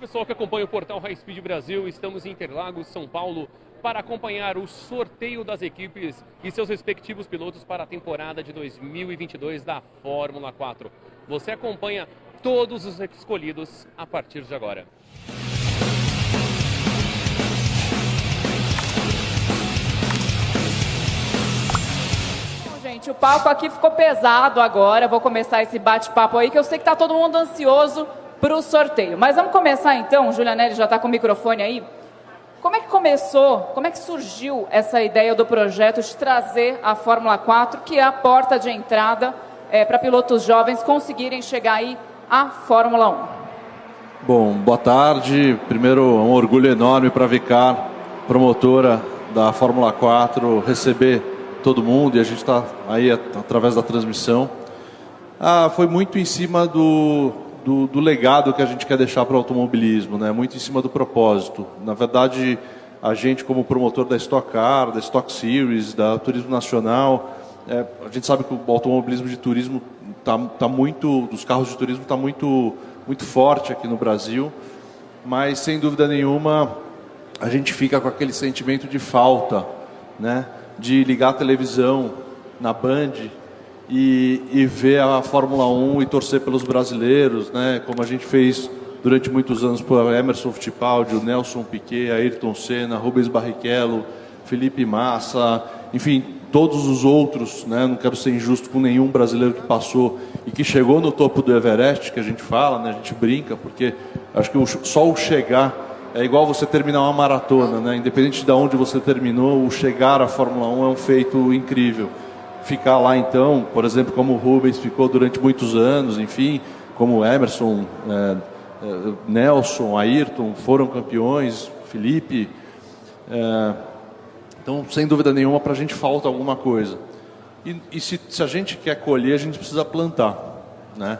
pessoal que acompanha o portal High Speed Brasil, estamos em Interlagos, São Paulo, para acompanhar o sorteio das equipes e seus respectivos pilotos para a temporada de 2022 da Fórmula 4. Você acompanha todos os escolhidos a partir de agora. Gente, o palco aqui ficou pesado agora. Vou começar esse bate-papo aí, que eu sei que está todo mundo ansioso para o sorteio. Mas vamos começar então, Julianelli já está com o microfone aí. Como é que começou, como é que surgiu essa ideia do projeto de trazer a Fórmula 4, que é a porta de entrada é, para pilotos jovens conseguirem chegar aí à Fórmula 1? Bom, boa tarde. Primeiro, um orgulho enorme para a Vicar, promotora da Fórmula 4, receber todo mundo e a gente está aí através da transmissão. Ah, foi muito em cima do, do, do legado que a gente quer deixar para o automobilismo, né? muito em cima do propósito. Na verdade, a gente, como promotor da Stock Car, da Stock Series, da Turismo Nacional, é, a gente sabe que o automobilismo de turismo está tá muito, dos carros de turismo está muito, muito forte aqui no Brasil, mas sem dúvida nenhuma a gente fica com aquele sentimento de falta, né? de ligar a televisão na Band e, e ver a Fórmula 1 e torcer pelos brasileiros, né? como a gente fez durante muitos anos por Emerson Fittipaldi, o Nelson Piquet, Ayrton Senna, Rubens Barrichello, Felipe Massa, enfim, todos os outros, né? não quero ser injusto com nenhum brasileiro que passou e que chegou no topo do Everest, que a gente fala, né? a gente brinca, porque acho que só o chegar é igual você terminar uma maratona, né? independente de onde você terminou, o chegar à Fórmula 1 é um feito incrível ficar lá então, por exemplo, como o Rubens ficou durante muitos anos, enfim, como Emerson, é, é, Nelson, Ayrton foram campeões, Felipe. É, então, sem dúvida nenhuma, para a gente falta alguma coisa. E, e se, se, a gente quer colher, a gente precisa plantar, né?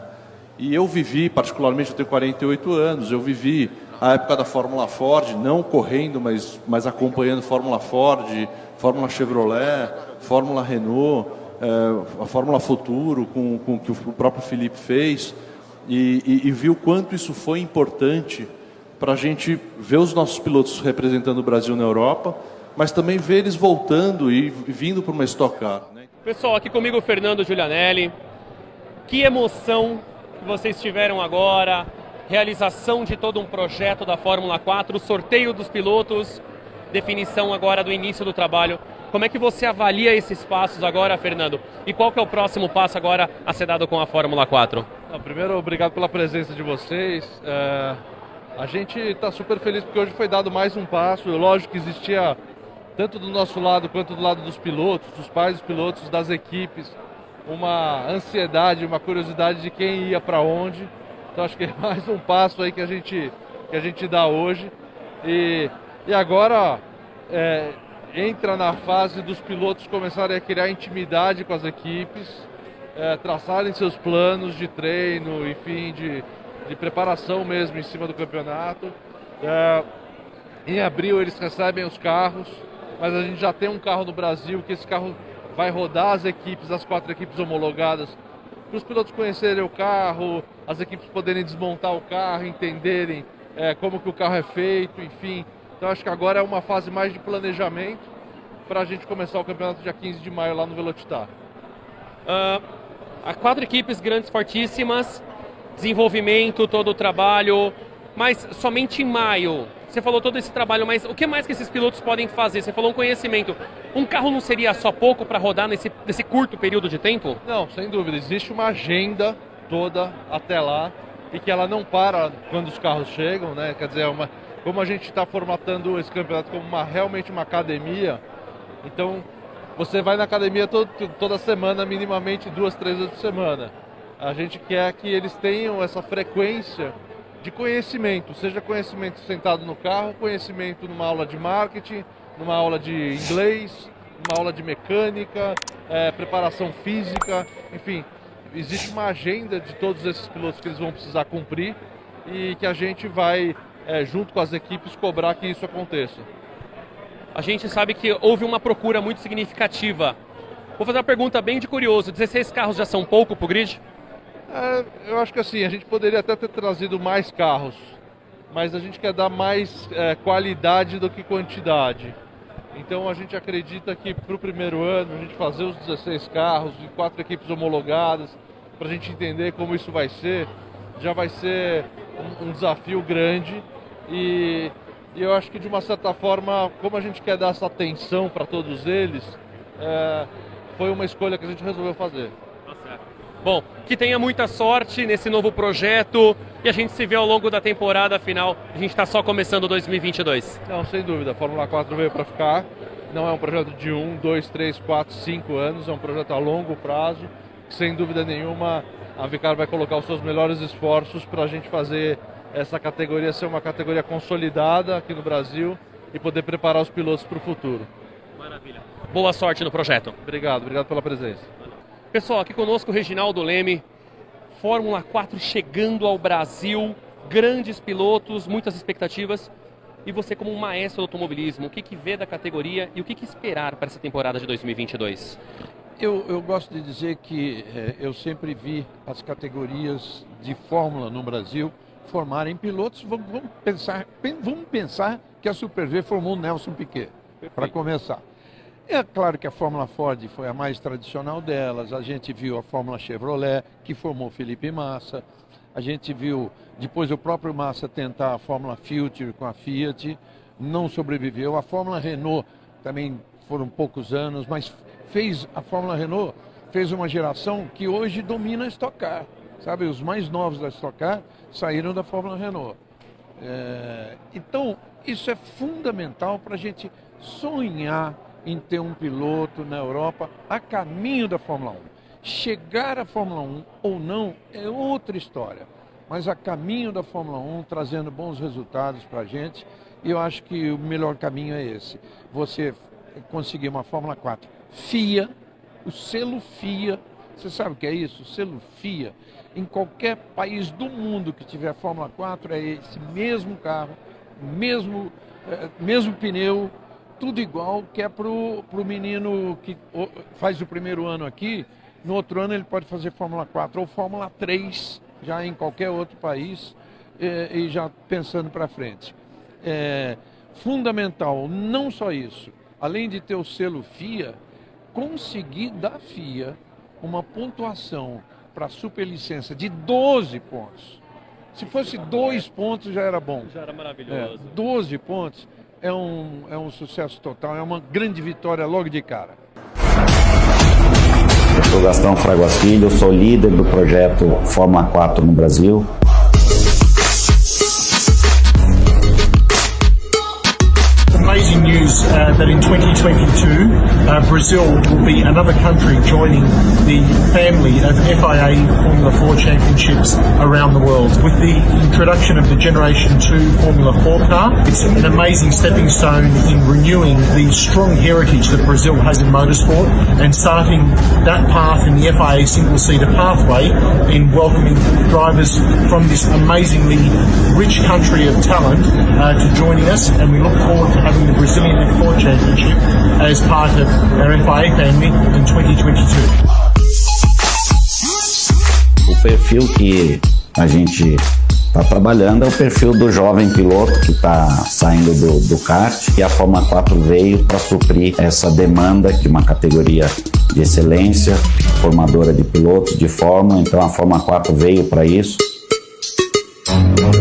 E eu vivi, particularmente, eu tenho 48 anos, eu vivi a época da Fórmula Ford, não correndo, mas, mas acompanhando Fórmula Ford, Fórmula Chevrolet, Fórmula Renault, é, a Fórmula Futuro, com, com que o próprio Felipe fez, e, e, e viu quanto isso foi importante para a gente ver os nossos pilotos representando o Brasil na Europa, mas também ver eles voltando e vindo para uma Stock Car. Né? Pessoal, aqui comigo o Fernando Giulianelli. Que emoção que vocês tiveram agora, realização de todo um projeto da Fórmula 4, o sorteio dos pilotos, definição agora do início do trabalho. Como é que você avalia esses passos agora, Fernando? E qual que é o próximo passo agora a ser dado com a Fórmula 4? Não, primeiro, obrigado pela presença de vocês. É, a gente está super feliz porque hoje foi dado mais um passo. Lógico que existia, tanto do nosso lado quanto do lado dos pilotos, dos pais dos pilotos, das equipes, uma ansiedade, uma curiosidade de quem ia para onde. Então acho que é mais um passo aí que a gente, que a gente dá hoje. E, e agora, é, entra na fase dos pilotos começarem a criar intimidade com as equipes, é, traçarem seus planos de treino, enfim, de, de preparação mesmo em cima do campeonato. É, em abril eles recebem os carros, mas a gente já tem um carro no Brasil que esse carro vai rodar as equipes, as quatro equipes homologadas, para os pilotos conhecerem o carro, as equipes poderem desmontar o carro, entenderem é, como que o carro é feito, enfim. Então acho que agora é uma fase mais de planejamento para a gente começar o campeonato dia 15 de maio lá no Velocitar. Uh, há quatro equipes grandes, fortíssimas, desenvolvimento, todo o trabalho, mas somente em maio. Você falou todo esse trabalho, mas o que mais que esses pilotos podem fazer? Você falou um conhecimento. Um carro não seria só pouco para rodar nesse, nesse curto período de tempo? Não, sem dúvida. Existe uma agenda toda até lá e que ela não para quando os carros chegam, né? Quer dizer, é uma, como a gente está formatando esse campeonato como uma, realmente uma academia, então você vai na academia todo, toda semana, minimamente duas, três vezes por semana. A gente quer que eles tenham essa frequência de conhecimento, seja conhecimento sentado no carro, conhecimento numa aula de marketing, numa aula de inglês, numa aula de mecânica, é, preparação física, enfim, existe uma agenda de todos esses pilotos que eles vão precisar cumprir e que a gente vai é, junto com as equipes, cobrar que isso aconteça. A gente sabe que houve uma procura muito significativa. Vou fazer uma pergunta bem de curioso: 16 carros já são pouco para o grid? É, eu acho que assim, a gente poderia até ter trazido mais carros. mas a gente quer dar mais é, qualidade do que quantidade. Então a gente acredita que para o primeiro ano a gente fazer os 16 carros e quatro equipes homologadas, para a gente entender como isso vai ser, já vai ser um, um desafio grande e, e, eu acho que de uma certa forma, como a gente quer dar essa atenção para todos eles, é, foi uma escolha que a gente resolveu fazer. Tá Bom, que tenha muita sorte nesse novo projeto e a gente se vê ao longo da temporada final. A gente está só começando 2022. Não, sem dúvida. A Fórmula 4 veio para ficar. Não é um projeto de um, dois, três, quatro, cinco anos. É um projeto a longo prazo. Sem dúvida nenhuma, a Vicar vai colocar os seus melhores esforços para a gente fazer essa categoria ser uma categoria consolidada aqui no Brasil e poder preparar os pilotos para o futuro. Maravilha. Boa sorte no projeto. Obrigado, obrigado pela presença. Pessoal, aqui conosco o Reginaldo Leme, Fórmula 4 chegando ao Brasil, grandes pilotos, muitas expectativas. E você, como um maestro do automobilismo, o que, que vê da categoria e o que, que esperar para essa temporada de 2022? Eu, eu gosto de dizer que é, eu sempre vi as categorias de Fórmula no Brasil formarem pilotos. Vamos, vamos pensar, vamos pensar que a Super V formou o Nelson Piquet, para começar. É claro que a Fórmula Ford foi a mais tradicional delas. A gente viu a Fórmula Chevrolet, que formou Felipe Massa. A gente viu depois o próprio Massa tentar a Fórmula Future com a Fiat, não sobreviveu. A Fórmula Renault também foram poucos anos, mas fez a Fórmula Renault fez uma geração que hoje domina a Stock Car. Sabe, os mais novos da Stock Car saíram da Fórmula Renault. É, então, isso é fundamental para a gente sonhar em ter um piloto na Europa a caminho da Fórmula 1. Chegar à Fórmula 1 ou não é outra história, mas a caminho da Fórmula 1 trazendo bons resultados para a gente. E eu acho que o melhor caminho é esse: você conseguir uma Fórmula 4 FIA, o selo FIA. Você sabe o que é isso? O selo FIA. Em qualquer país do mundo que tiver Fórmula 4, é esse mesmo carro, mesmo, é, mesmo pneu, tudo igual, que é para o menino que faz o primeiro ano aqui, no outro ano ele pode fazer Fórmula 4 ou Fórmula 3, já em qualquer outro país, e, e já pensando para frente. É fundamental, não só isso, além de ter o selo FIA, conseguir da FIA uma pontuação para superlicença de 12 pontos. Se fosse dois pontos já era bom. Já era maravilhoso. É, 12 pontos é um, é um sucesso total, é uma grande vitória logo de cara. Eu sou Gastão Fraguas Filho, sou líder do projeto Fórmula 4 no Brasil. News uh, that in 2022 uh, Brazil will be another country joining the family of FIA Formula 4 championships around the world. With the introduction of the Generation 2 Formula 4 car, it's an amazing stepping stone in renewing the strong heritage that Brazil has in motorsport and starting that path in the FIA single-seater pathway in welcoming drivers from this amazingly rich country of talent uh, to joining us and we look forward to having the Brazilian F4 Championship as part of family in 2022. O perfil que a gente está trabalhando é o perfil do jovem piloto que está saindo do, do kart e a Fórmula 4 veio para suprir essa demanda de uma categoria de excelência, formadora de pilotos de Fórmula, então a Fórmula 4 veio para isso.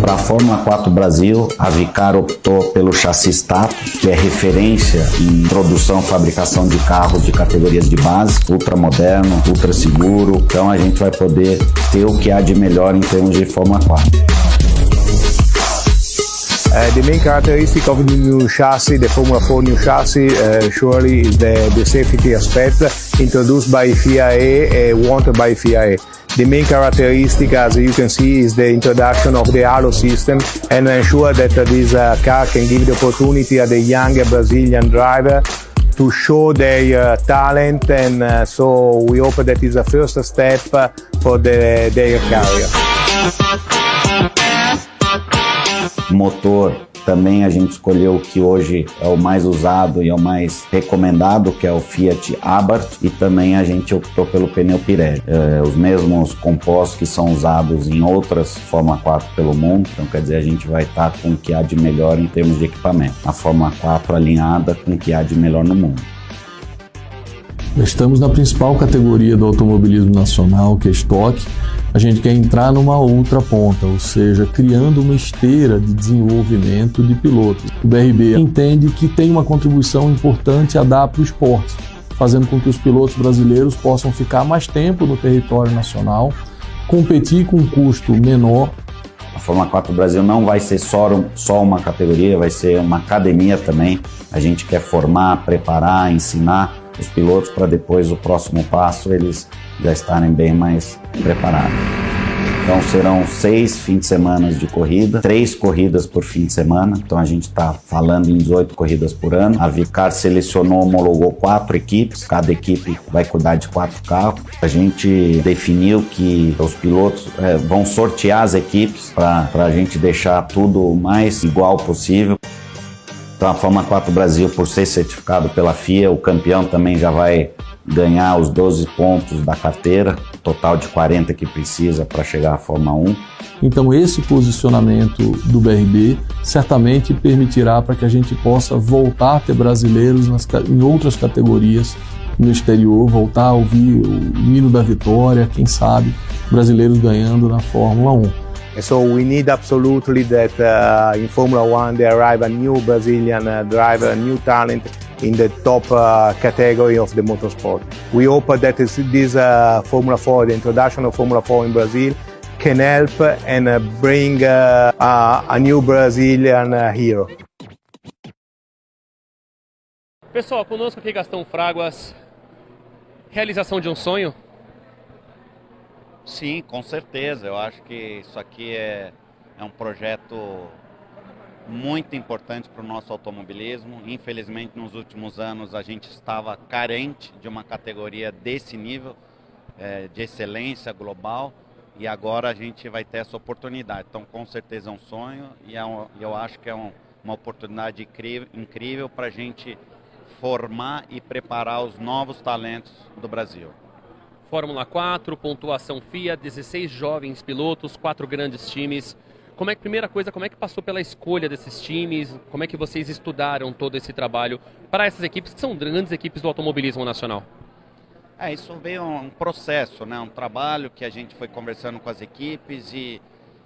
Para a Fórmula 4 Brasil, a Vicar optou pelo chassi status, que é referência em produção e fabricação de carros de categorias de base, ultra moderno, ultra seguro. Então a gente vai poder ter o que há de melhor em termos de Fórmula 4. Uh, the main characteristic of the new chassis, the Formula 4 new chassis, uh, surely is the, the safety aspect introduced by FIA, uh, wanted by FIA. The main characteristic, as you can see, is the introduction of the halo system and ensure that this uh, car can give the opportunity at the young Brazilian driver to show their uh, talent and uh, so we hope that is a first step for the, their career. Motor também a gente escolheu o que hoje é o mais usado e é o mais recomendado, que é o Fiat Abarth, e também a gente optou pelo pneu Pirelli. É, os mesmos compostos que são usados em outras Fórmula 4 pelo mundo, então quer dizer, a gente vai estar com o que há de melhor em termos de equipamento. A Fórmula 4 alinhada com o que há de melhor no mundo. Estamos na principal categoria do automobilismo nacional, que é estoque. A gente quer entrar numa outra ponta, ou seja, criando uma esteira de desenvolvimento de pilotos. O BRB entende que tem uma contribuição importante a dar para o esporte, fazendo com que os pilotos brasileiros possam ficar mais tempo no território nacional, competir com um custo menor a Fórmula 4 do Brasil não vai ser só, só uma categoria, vai ser uma academia também. A gente quer formar, preparar, ensinar os pilotos para depois o próximo passo eles já estarem bem mais preparados. Então serão seis fins de semana de corrida, três corridas por fim de semana. Então a gente está falando em 18 corridas por ano. A Vicar selecionou, homologou quatro equipes. Cada equipe vai cuidar de quatro carros. A gente definiu que os pilotos é, vão sortear as equipes para a gente deixar tudo o mais igual possível. Então a Fórmula 4 Brasil, por ser certificado pela FIA, o campeão também já vai ganhar os 12 pontos da carteira, total de 40 que precisa para chegar à Fórmula 1. Então esse posicionamento do BRB certamente permitirá para que a gente possa voltar a ter brasileiros nas, em outras categorias no exterior, voltar a ouvir o hino da vitória, quem sabe, brasileiros ganhando na Fórmula 1. And so we need absolutely that uh, in Formula One they arrive a new Brazilian uh, driver, a new talent in the top uh, category of the motorsport. We hope that this, uh, Formula 4, the introduction of Formula 4 in Brazil, can help and uh, bring uh, a new Brazilian hero. Pessoal, conosco aqui Gastão Fraguas. Realização de um sonho? Sim, com certeza. Eu acho que isso aqui é, é um projeto muito importante para o nosso automobilismo. Infelizmente, nos últimos anos, a gente estava carente de uma categoria desse nível, é, de excelência global, e agora a gente vai ter essa oportunidade. Então, com certeza é um sonho e é um, eu acho que é um, uma oportunidade incrível, incrível para a gente formar e preparar os novos talentos do Brasil. Fórmula 4, pontuação FIA, 16 jovens pilotos, quatro grandes times. Como é que, primeira coisa, como é que passou pela escolha desses times? Como é que vocês estudaram todo esse trabalho para essas equipes que são grandes equipes do automobilismo nacional? É, isso veio um processo, né? um trabalho que a gente foi conversando com as equipes e,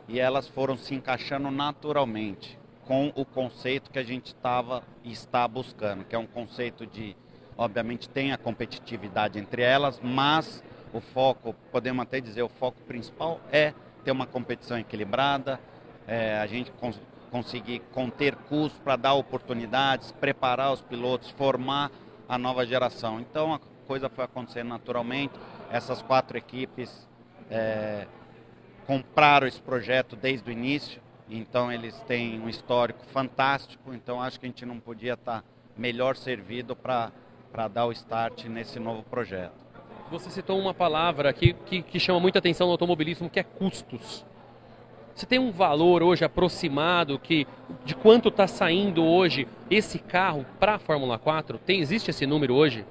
e elas foram se encaixando naturalmente com o conceito que a gente estava e está buscando, que é um conceito de, obviamente, tem a competitividade entre elas, mas o foco, podemos até dizer, o foco principal é ter uma competição equilibrada, é, a gente cons conseguir conter custos para dar oportunidades, preparar os pilotos, formar a nova geração. Então a coisa foi acontecendo naturalmente. Essas quatro equipes é, compraram esse projeto desde o início, então eles têm um histórico fantástico. Então acho que a gente não podia estar melhor servido para dar o start nesse novo projeto. Você citou uma palavra aqui que, que chama muita atenção no automobilismo, que é custos. Você tem um valor hoje aproximado que de quanto está saindo hoje esse carro para a Fórmula 4? Tem, existe esse número hoje?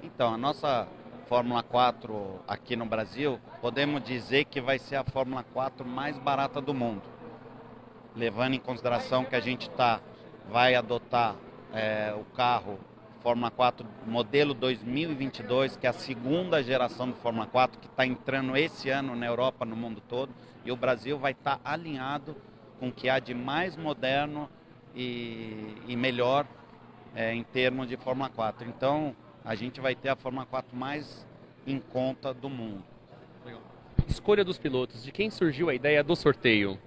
Então, a nossa Fórmula 4 aqui no Brasil, podemos dizer que vai ser a Fórmula 4 mais barata do mundo. Levando em consideração que a gente tá, vai adotar é, o carro Fórmula 4 modelo 2022, que é a segunda geração do Fórmula 4, que está entrando esse ano na Europa, no mundo todo, e o Brasil vai estar tá alinhado com o que há de mais moderno e, e melhor é, em termos de Fórmula 4. Então, a gente vai ter a Fórmula 4 mais em conta do mundo. Escolha dos pilotos, de quem surgiu a ideia do sorteio?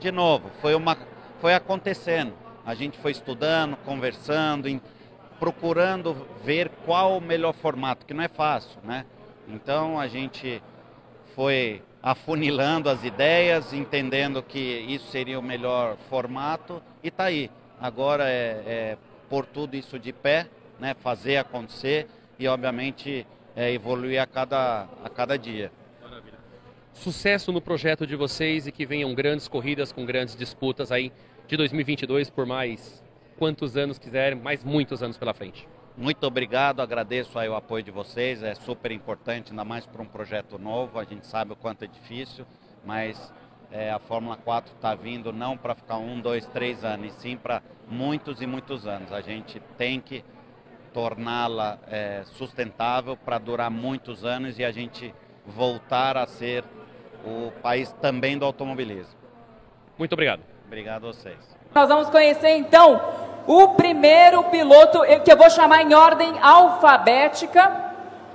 De novo, foi, uma, foi acontecendo. A gente foi estudando, conversando, procurando ver qual o melhor formato, que não é fácil, né? Então a gente foi afunilando as ideias, entendendo que isso seria o melhor formato e tá aí. Agora é, é tudo isso de pé, né? Fazer acontecer e obviamente é, evoluir a cada, a cada dia. Sucesso no projeto de vocês e que venham grandes corridas com grandes disputas aí de 2022 por mais quantos anos quiserem, mais muitos anos pela frente. Muito obrigado, agradeço aí o apoio de vocês, é super importante, ainda mais para um projeto novo, a gente sabe o quanto é difícil, mas é, a Fórmula 4 está vindo não para ficar um, dois, três anos, e sim para muitos e muitos anos. A gente tem que torná-la é, sustentável para durar muitos anos e a gente voltar a ser o país também do automobilismo. Muito obrigado. Obrigado a vocês. Nós vamos conhecer então o primeiro piloto, que eu vou chamar em ordem alfabética.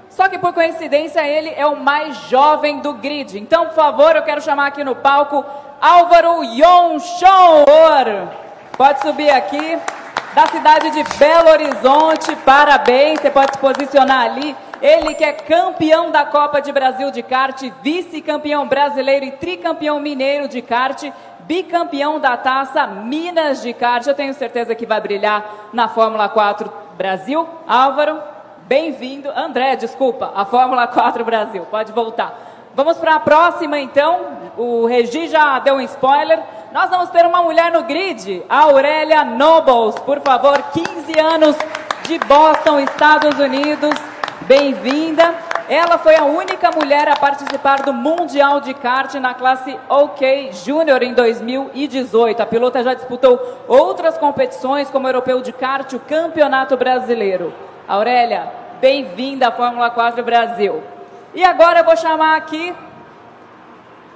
Só que por coincidência ele é o mais jovem do grid. Então, por favor, eu quero chamar aqui no palco Álvaro Yonchon. Pode subir aqui, da cidade de Belo Horizonte. Parabéns, você pode se posicionar ali. Ele que é campeão da Copa de Brasil de kart, vice-campeão brasileiro e tricampeão mineiro de kart, bicampeão da taça Minas de kart. Eu tenho certeza que vai brilhar na Fórmula 4 Brasil. Álvaro, Bem-vindo, André, desculpa, a Fórmula 4 Brasil, pode voltar. Vamos para a próxima então, o Regi já deu um spoiler. Nós vamos ter uma mulher no grid, a Aurélia Nobles, por favor, 15 anos de Boston, Estados Unidos, bem-vinda. Ela foi a única mulher a participar do Mundial de Kart na classe OK Júnior em 2018. A pilota já disputou outras competições, como o Europeu de Kart, o Campeonato Brasileiro. Aurélia, bem-vinda à Fórmula 4 Brasil. E agora eu vou chamar aqui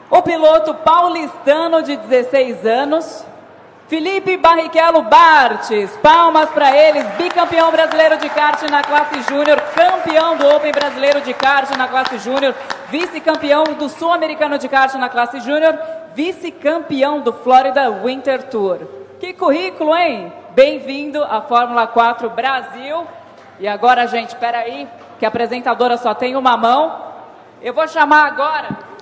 o piloto paulistano de 16 anos, Felipe Barrichello Bartes. Palmas para eles, bicampeão brasileiro de kart na classe júnior, campeão do Open brasileiro de kart na classe júnior, vice-campeão do Sul-Americano de kart na classe júnior, vice-campeão do Florida Winter Tour. Que currículo, hein? Bem-vindo à Fórmula 4 Brasil. E agora, gente, espera aí, que a apresentadora só tem uma mão. Eu vou chamar agora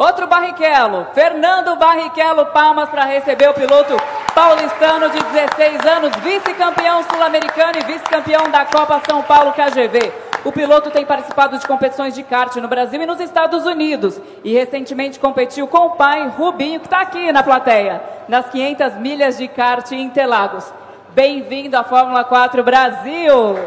outro Barrichello, Fernando Barrichello, palmas para receber o piloto paulistano de 16 anos, vice-campeão sul-americano e vice-campeão da Copa São Paulo KGV. O piloto tem participado de competições de kart no Brasil e nos Estados Unidos e recentemente competiu com o pai Rubinho, que está aqui na plateia, nas 500 milhas de kart em Interlagos. Bem-vindo à Fórmula 4 Brasil!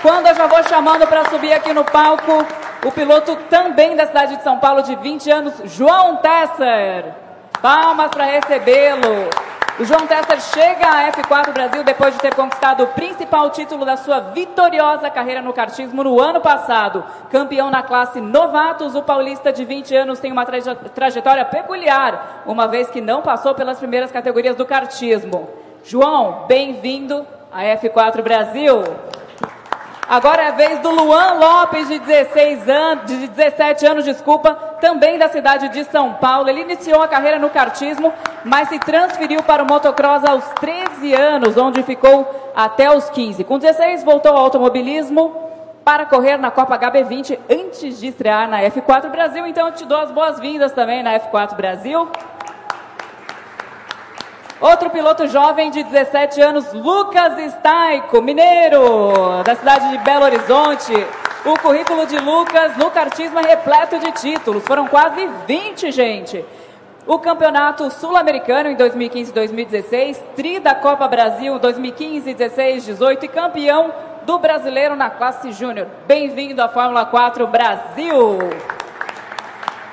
Quando eu já vou chamando para subir aqui no palco o piloto também da cidade de São Paulo, de 20 anos, João Tesser. Palmas para recebê-lo. O João Tesser chega à F4 Brasil depois de ter conquistado o principal título da sua vitoriosa carreira no kartismo no ano passado. Campeão na classe novatos, o paulista de 20 anos tem uma trajetória peculiar, uma vez que não passou pelas primeiras categorias do kartismo. João, bem-vindo à F4 Brasil. Agora é a vez do Luan Lopes, de 16 anos, de 17 anos, desculpa, também da cidade de São Paulo. Ele iniciou a carreira no kartismo, mas se transferiu para o motocross aos 13 anos, onde ficou até os 15. Com 16 voltou ao automobilismo para correr na Copa HB20 antes de estrear na F4 Brasil. Então eu te dou as boas-vindas também na F4 Brasil. Outro piloto jovem de 17 anos, Lucas Staico, mineiro, da cidade de Belo Horizonte. O currículo de Lucas no kartismo é repleto de títulos, foram quase 20, gente. O Campeonato Sul-Americano em 2015 e 2016, tri da Copa Brasil 2015, 16, 18 e campeão do brasileiro na classe júnior. Bem-vindo à Fórmula 4 Brasil.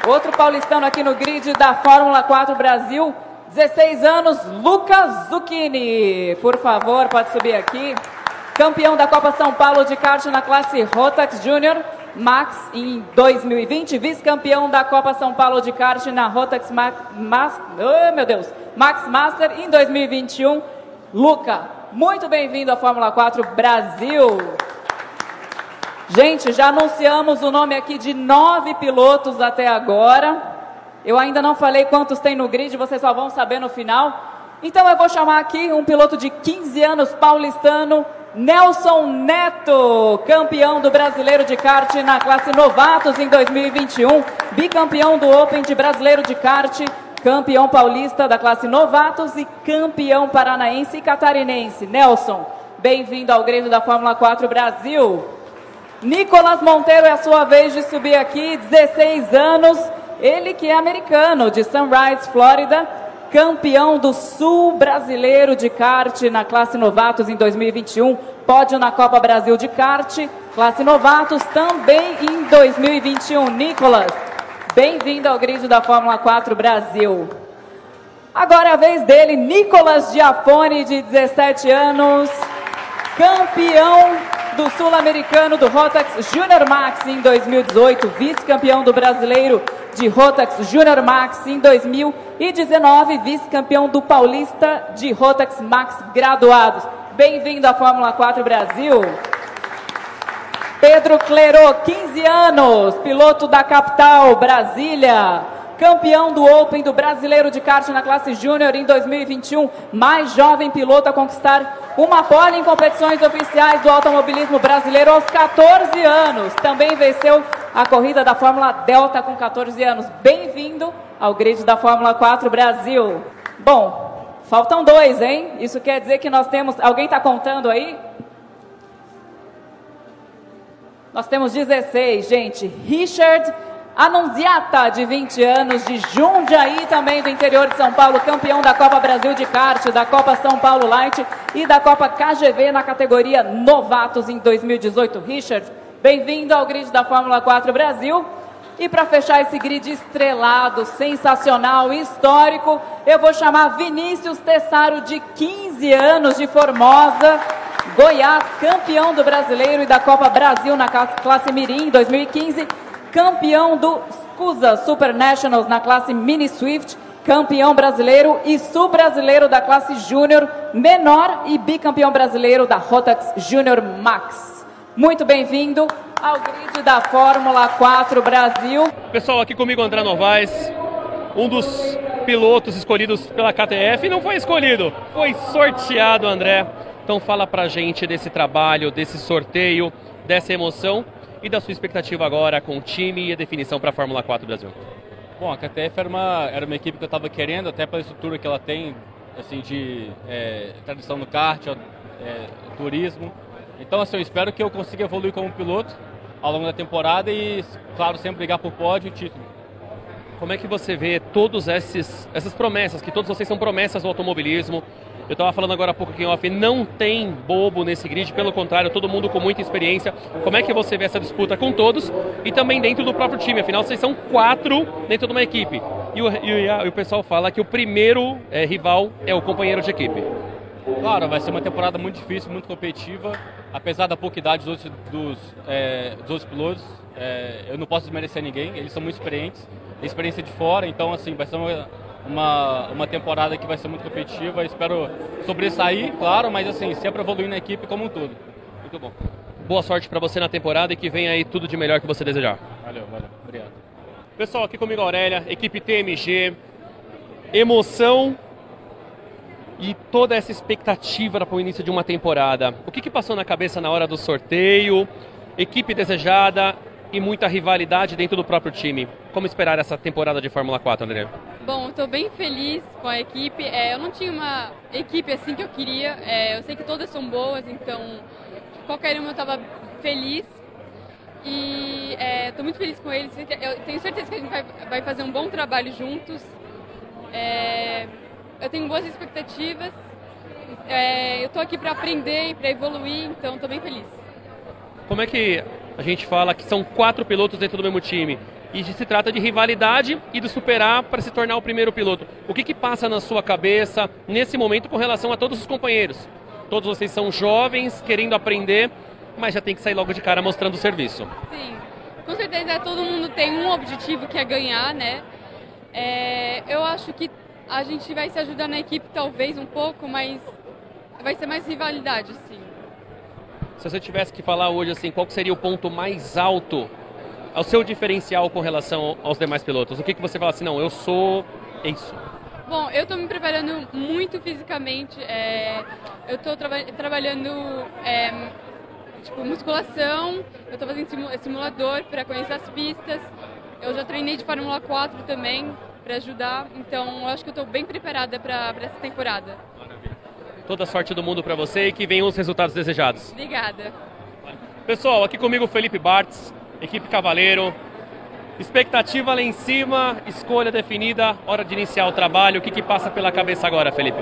Outro paulistano aqui no grid da Fórmula 4 Brasil, 16 anos, Lucas Zucchini. Por favor, pode subir aqui. Campeão da Copa São Paulo de kart na classe Rotax Júnior. Max em 2020, vice-campeão da Copa São Paulo de kart na Rotax Max, Mas, oh, meu Deus, Max Master em 2021. Luca, muito bem-vindo à Fórmula 4 Brasil. Gente, já anunciamos o nome aqui de nove pilotos até agora. Eu ainda não falei quantos tem no grid, vocês só vão saber no final. Então eu vou chamar aqui um piloto de 15 anos paulistano, Nelson Neto, campeão do Brasileiro de Kart na classe Novatos em 2021, bicampeão do Open de Brasileiro de Kart, campeão paulista da classe Novatos e campeão paranaense e catarinense. Nelson, bem-vindo ao grid da Fórmula 4 Brasil. Nicolas Monteiro é a sua vez de subir aqui, 16 anos, ele que é americano, de Sunrise, Flórida, campeão do Sul Brasileiro de kart na classe novatos em 2021, pódio na Copa Brasil de kart, classe novatos também em 2021. Nicolas, bem-vindo ao grid da Fórmula 4 Brasil. Agora é a vez dele, Nicolas Giafone, de 17 anos, campeão do Sul-Americano do Rotax Junior Max em 2018, vice-campeão do Brasileiro de Rotax Junior Max em 2019, vice-campeão do Paulista de Rotax Max graduados. Bem-vindo à Fórmula 4 Brasil. Pedro Clerô, 15 anos, piloto da capital, Brasília. Campeão do Open do Brasileiro de Kart na classe Júnior em 2021, mais jovem piloto a conquistar uma pole em competições oficiais do automobilismo brasileiro aos 14 anos. Também venceu a corrida da Fórmula Delta com 14 anos. Bem-vindo ao grid da Fórmula 4 Brasil. Bom, faltam dois, hein? Isso quer dizer que nós temos. Alguém está contando aí? Nós temos 16, gente. Richard Anunziata, de 20 anos, de Jundiaí, também do interior de São Paulo, campeão da Copa Brasil de kart, da Copa São Paulo Light e da Copa KGV na categoria Novatos em 2018. Richard, bem-vindo ao grid da Fórmula 4 Brasil. E para fechar esse grid estrelado, sensacional, histórico, eu vou chamar Vinícius Tessaro, de 15 anos, de Formosa, Goiás, campeão do Brasileiro e da Copa Brasil na classe Mirim em 2015 campeão do SCUSA Super Nationals na classe Mini Swift, campeão brasileiro e sul-brasileiro da classe Júnior menor e bicampeão brasileiro da Rotax Júnior Max. Muito bem-vindo ao grid da Fórmula 4 Brasil. Pessoal, aqui comigo André Novaes, um dos pilotos escolhidos pela KTF, não foi escolhido, foi sorteado, André. Então fala pra gente desse trabalho, desse sorteio, dessa emoção e da sua expectativa agora com o time e a definição para a Fórmula 4 Brasil. Bom, a KTF era uma, era uma equipe que eu estava querendo, até pela estrutura que ela tem, assim, de é, tradição no kart, é, turismo. Então, assim, eu espero que eu consiga evoluir como piloto ao longo da temporada e, claro, sempre brigar por pódio e título. Como é que você vê todas essas promessas, que todos vocês são promessas do automobilismo, eu estava falando agora há pouco aqui em off, não tem bobo nesse grid, pelo contrário, todo mundo com muita experiência. Como é que você vê essa disputa com todos e também dentro do próprio time? Afinal, vocês são quatro dentro de uma equipe. E o, e e o pessoal fala que o primeiro é, rival é o companheiro de equipe. Claro, vai ser uma temporada muito difícil, muito competitiva. Apesar da pouca idade dos dos, é, dos outros pilotos, é, eu não posso desmerecer ninguém, eles são muito experientes, experiência de fora, então assim, vai ser uma uma, uma temporada que vai ser muito competitiva. Espero sobressair, claro, mas assim, sempre evoluir na equipe como um todo. Muito bom. Boa sorte para você na temporada e que venha aí tudo de melhor que você desejar. Valeu, valeu. Obrigado. Pessoal, aqui comigo a Aurélia, equipe TMG. Emoção e toda essa expectativa para o início de uma temporada. O que, que passou na cabeça na hora do sorteio? Equipe desejada e muita rivalidade dentro do próprio time. Como esperar essa temporada de Fórmula 4, André? Bom, estou bem feliz com a equipe. É, eu não tinha uma equipe assim que eu queria. É, eu sei que todas são boas, então qualquer uma eu estava feliz. E estou é, muito feliz com eles. Eu tenho certeza que a gente vai, vai fazer um bom trabalho juntos. É, eu tenho boas expectativas. É, eu estou aqui para aprender e para evoluir, então estou bem feliz. Como é que a gente fala que são quatro pilotos dentro do mesmo time. E se trata de rivalidade e de superar para se tornar o primeiro piloto. O que, que passa na sua cabeça nesse momento com relação a todos os companheiros? Todos vocês são jovens, querendo aprender, mas já tem que sair logo de cara mostrando o serviço. Sim, com certeza todo mundo tem um objetivo que é ganhar, né? É, eu acho que a gente vai se ajudar na equipe talvez um pouco, mas vai ser mais rivalidade, sim. Se você tivesse que falar hoje assim, qual seria o ponto mais alto ao seu diferencial com relação aos demais pilotos? O que, que você fala assim, não, eu sou isso? Bom, eu estou me preparando muito fisicamente. É, eu estou traba trabalhando é, tipo musculação. Eu estou fazendo simulador para conhecer as pistas. Eu já treinei de Fórmula 4 também para ajudar. Então, eu acho que eu estou bem preparada para essa temporada. Toda a sorte do mundo para você e que venham os resultados desejados. Obrigada. Pessoal, aqui comigo o Felipe Bartz, equipe Cavaleiro. Expectativa lá em cima, escolha definida, hora de iniciar o trabalho. O que, que passa pela cabeça agora, Felipe?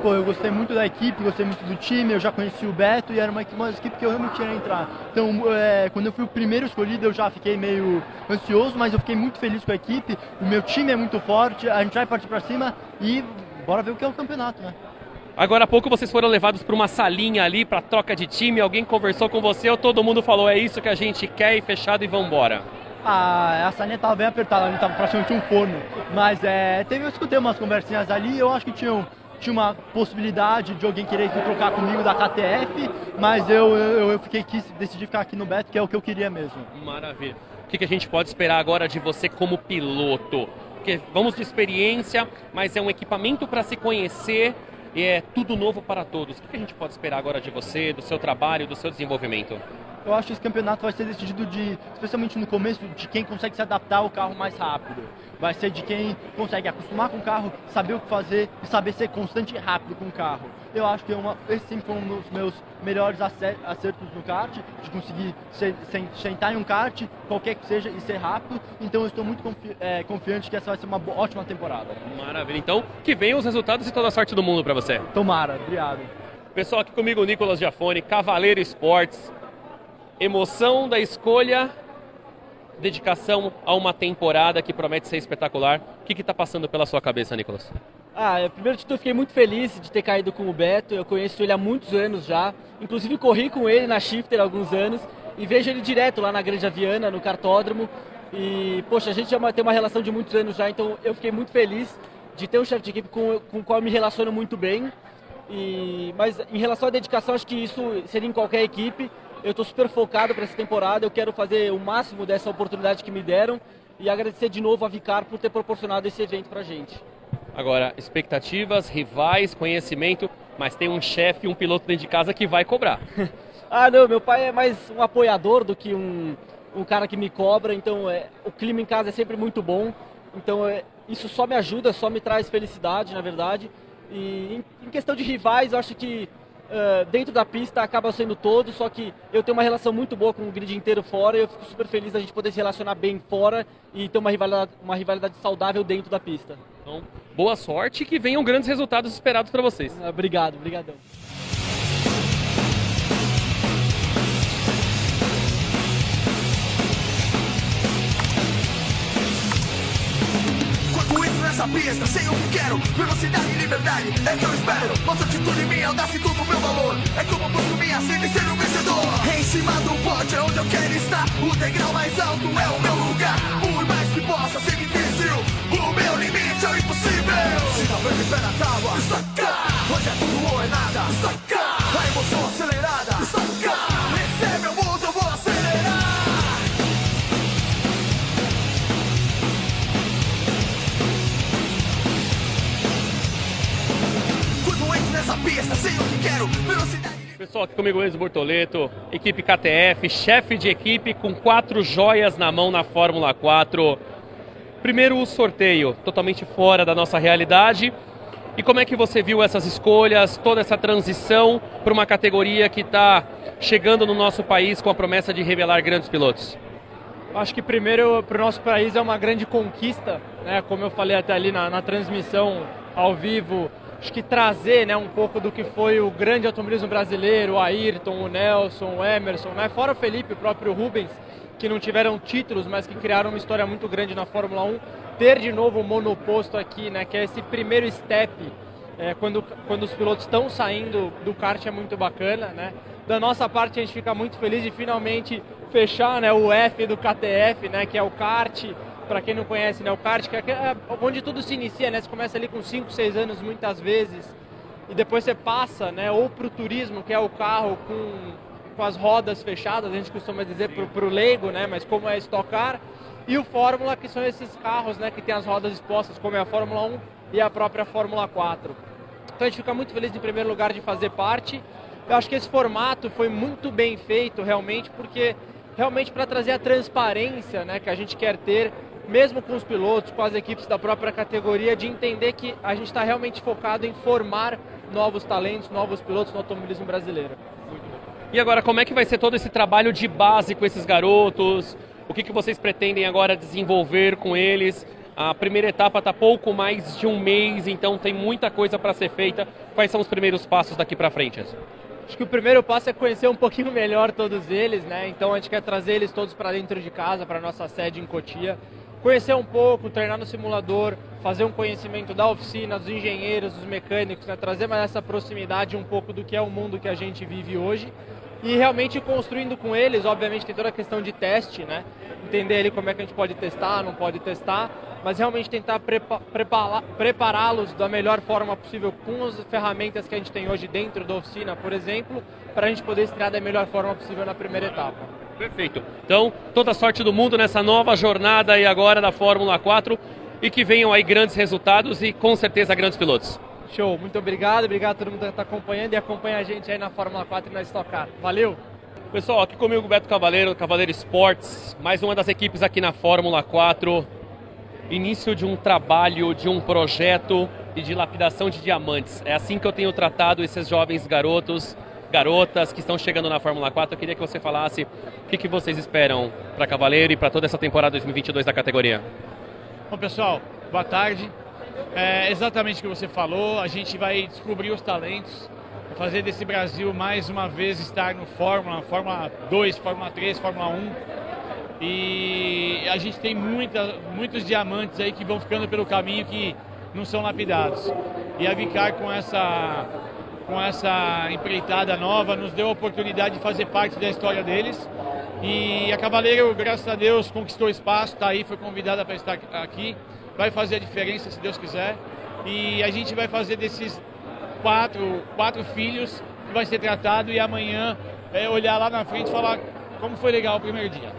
Pô, eu gostei muito da equipe, gostei muito do time, eu já conheci o Beto e era uma, uma equipe que eu realmente queria entrar. Então, é, quando eu fui o primeiro escolhido, eu já fiquei meio ansioso, mas eu fiquei muito feliz com a equipe. O meu time é muito forte, a gente vai partir para cima e bora ver o que é o campeonato, né? Agora há pouco vocês foram levados para uma salinha ali para troca de time, alguém conversou com você ou todo mundo falou é isso que a gente quer e fechado e vamos embora? Ah, a salinha estava bem apertada, ali estava praticamente um forno. Mas é, teve, eu escutei umas conversinhas ali, eu acho que tinham tinha uma possibilidade de alguém querer trocar comigo da KTF, mas eu, eu, eu fiquei quis decidi ficar aqui no Beto, que é o que eu queria mesmo. Maravilha. O que, que a gente pode esperar agora de você como piloto? Porque vamos de experiência, mas é um equipamento para se conhecer e é tudo novo para todos. O que, a gente pode esperar agora de você, do seu trabalho, do seu desenvolvimento? eu acho que esse campeonato vai ser decidido de, especialmente no começo, de quem consegue se adaptar ao carro mais rápido. Vai ser de quem consegue acostumar com o carro, saber o que fazer e saber ser constante e rápido com o carro. Eu acho que é uma, esse sempre foi um dos meus melhores acertos no kart, de conseguir sentar em um kart, qualquer que seja, e ser rápido. Então eu estou muito confi é, confiante que essa vai ser uma ótima temporada. Maravilha. Então, que venham os resultados e toda a sorte do mundo para você. Tomara, obrigado. Pessoal, aqui comigo o Nicolas Giafone, Cavaleiro Esportes emoção da escolha, dedicação a uma temporada que promete ser espetacular. O que está passando pela sua cabeça, Nicolas? Ah, primeiro de tudo, fiquei muito feliz de ter caído com o Beto. Eu conheço ele há muitos anos já. Inclusive, corri com ele na Shifter há alguns anos e vejo ele direto lá na Grande Aviana, no cartódromo. E, poxa, a gente já tem uma relação de muitos anos já, então eu fiquei muito feliz de ter um chefe de equipe com, com o qual eu me relaciono muito bem. E, mas em relação à dedicação, acho que isso seria em qualquer equipe. Eu estou super focado para essa temporada, eu quero fazer o máximo dessa oportunidade que me deram e agradecer de novo a Vicar por ter proporcionado esse evento para a gente. Agora, expectativas, rivais, conhecimento, mas tem um chefe, um piloto dentro de casa que vai cobrar. ah, não, meu pai é mais um apoiador do que um, um cara que me cobra, então é, o clima em casa é sempre muito bom, então é, isso só me ajuda, só me traz felicidade, na verdade. E em, em questão de rivais, eu acho que uh, dentro da pista acaba sendo todos, só que eu tenho uma relação muito boa com o grid inteiro fora e eu fico super feliz da gente poder se relacionar bem fora e ter uma rivalidade, uma rivalidade saudável dentro da pista. Então, boa sorte e que venham grandes resultados esperados para vocês. Uh, obrigado, obrigadão. nessa pista, sei o que quero. Velocidade e liberdade, é que eu espero. Nossa atitude, minha audácia e tudo meu valor. É como busco minha sede e ser um vencedor. Em cima do pote é onde eu quero estar. O degrau mais alto é o meu lugar. Por mais que possa ser difícil O meu limite é o impossível. Se não vem pé na tábua, sacar Hoje é tudo ou é nada, sacar A emoção acelerada, sacar Esse é meu mundo, eu vou nessa pista, sei o que quero, velocidade. Pessoal, aqui comigo Enzo Bortoleto, equipe KTF, chefe de equipe com quatro joias na mão na Fórmula 4. Primeiro o sorteio, totalmente fora da nossa realidade. E como é que você viu essas escolhas, toda essa transição para uma categoria que está chegando no nosso país com a promessa de revelar grandes pilotos? Acho que primeiro para o nosso país é uma grande conquista, né? como eu falei até ali na, na transmissão ao vivo, acho que trazer né, um pouco do que foi o grande automobilismo brasileiro, o Ayrton, o Nelson, o Emerson, né? fora o Felipe, o próprio Rubens, que não tiveram títulos, mas que criaram uma história muito grande na Fórmula 1, ter de novo o monoposto aqui, né, que é esse primeiro step, é, quando, quando os pilotos estão saindo do kart é muito bacana. Né? Da nossa parte a gente fica muito feliz de finalmente fechar né, o F do KTF, né, que é o kart, para quem não conhece, né, o kart, que é, é onde tudo se inicia, né? Você começa ali com 5, 6 anos muitas vezes e depois você passa, né, ou para o turismo, que é o carro com, com as rodas fechadas, a gente costuma dizer para o leigo, né, mas como é estocar, e o Fórmula, que são esses carros, né, que tem as rodas expostas, como é a Fórmula 1 e a própria Fórmula 4. Então a gente fica muito feliz em primeiro lugar de fazer parte. Eu acho que esse formato foi muito bem feito realmente, porque realmente para trazer a transparência, né, que a gente quer ter mesmo com os pilotos, com as equipes da própria categoria, de entender que a gente está realmente focado em formar novos talentos, novos pilotos no automobilismo brasileiro. E agora, como é que vai ser todo esse trabalho de base com esses garotos? O que, que vocês pretendem agora desenvolver com eles? A primeira etapa está pouco mais de um mês, então tem muita coisa para ser feita. Quais são os primeiros passos daqui para frente? Acho que o primeiro passo é conhecer um pouquinho melhor todos eles, né? Então a gente quer trazer eles todos para dentro de casa, para nossa sede em Cotia, conhecer um pouco, treinar no simulador, fazer um conhecimento da oficina, dos engenheiros, dos mecânicos, né? trazer mais essa proximidade um pouco do que é o mundo que a gente vive hoje e realmente construindo com eles, obviamente tem toda a questão de teste, né? Entender ali como é que a gente pode testar, não pode testar, mas realmente tentar prepa prepará-los da melhor forma possível com as ferramentas que a gente tem hoje dentro da oficina, por exemplo, para a gente poder estrear da melhor forma possível na primeira etapa. Perfeito. Então, toda a sorte do mundo nessa nova jornada aí agora da Fórmula 4 e que venham aí grandes resultados e com certeza grandes pilotos. Show, muito obrigado, obrigado a todo mundo que está acompanhando e acompanha a gente aí na Fórmula 4 e na Stock Car. Valeu! Pessoal, aqui comigo o Beto Cavaleiro, Cavaleiro Sports, mais uma das equipes aqui na Fórmula 4 início de um trabalho, de um projeto e de lapidação de diamantes. É assim que eu tenho tratado esses jovens garotos, garotas que estão chegando na Fórmula 4. Eu queria que você falasse o que, que vocês esperam para Cavaleiro e para toda essa temporada 2022 da categoria. Bom, pessoal, boa tarde. É exatamente o que você falou. A gente vai descobrir os talentos, fazer desse Brasil mais uma vez estar no Fórmula, Fórmula 2, Fórmula 3, Fórmula 1 e a gente tem muita, muitos diamantes aí que vão ficando pelo caminho que não são lapidados. E a Vicar com essa, com essa empreitada nova nos deu a oportunidade de fazer parte da história deles. E a Cavaleiro, graças a Deus, conquistou espaço, está aí, foi convidada para estar aqui. Vai fazer a diferença, se Deus quiser. E a gente vai fazer desses quatro, quatro filhos que vai ser tratado e amanhã é, olhar lá na frente e falar como foi legal o primeiro dia.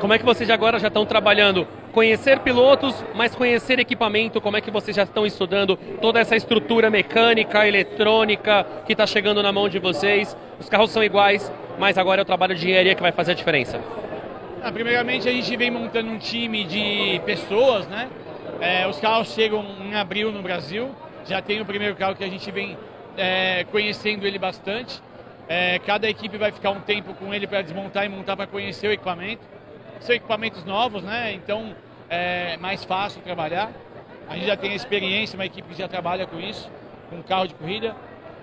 Como é que vocês agora já estão trabalhando? Conhecer pilotos, mas conhecer equipamento, como é que vocês já estão estudando toda essa estrutura mecânica, eletrônica que está chegando na mão de vocês? Os carros são iguais, mas agora é o trabalho de engenharia que vai fazer a diferença. Ah, primeiramente, a gente vem montando um time de pessoas, né? É, os carros chegam em abril no Brasil, já tem o primeiro carro que a gente vem é, conhecendo ele bastante. É, cada equipe vai ficar um tempo com ele para desmontar e montar para conhecer o equipamento são equipamentos novos, né? Então é mais fácil trabalhar. A gente já tem experiência, uma equipe que já trabalha com isso, com carro de corrida.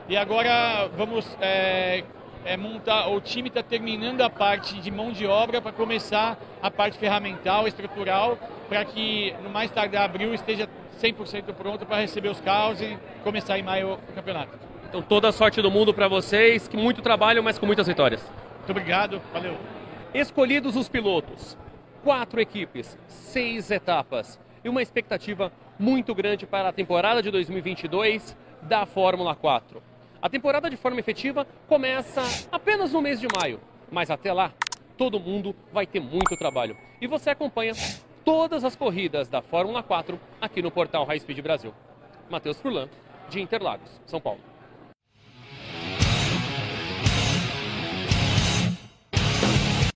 E agora vamos é, é montar, o time está terminando a parte de mão de obra para começar a parte ferramental, estrutural, para que no mais tardar abril esteja 100% pronto para receber os carros e começar em maio o campeonato. Então toda a sorte do mundo para vocês, que muito trabalho, mas com muitas vitórias. Muito obrigado, valeu. Escolhidos os pilotos, quatro equipes, seis etapas e uma expectativa muito grande para a temporada de 2022 da Fórmula 4. A temporada de forma efetiva começa apenas no mês de maio, mas até lá todo mundo vai ter muito trabalho. E você acompanha todas as corridas da Fórmula 4 aqui no portal High Speed Brasil. Matheus Furlan, de Interlagos, São Paulo.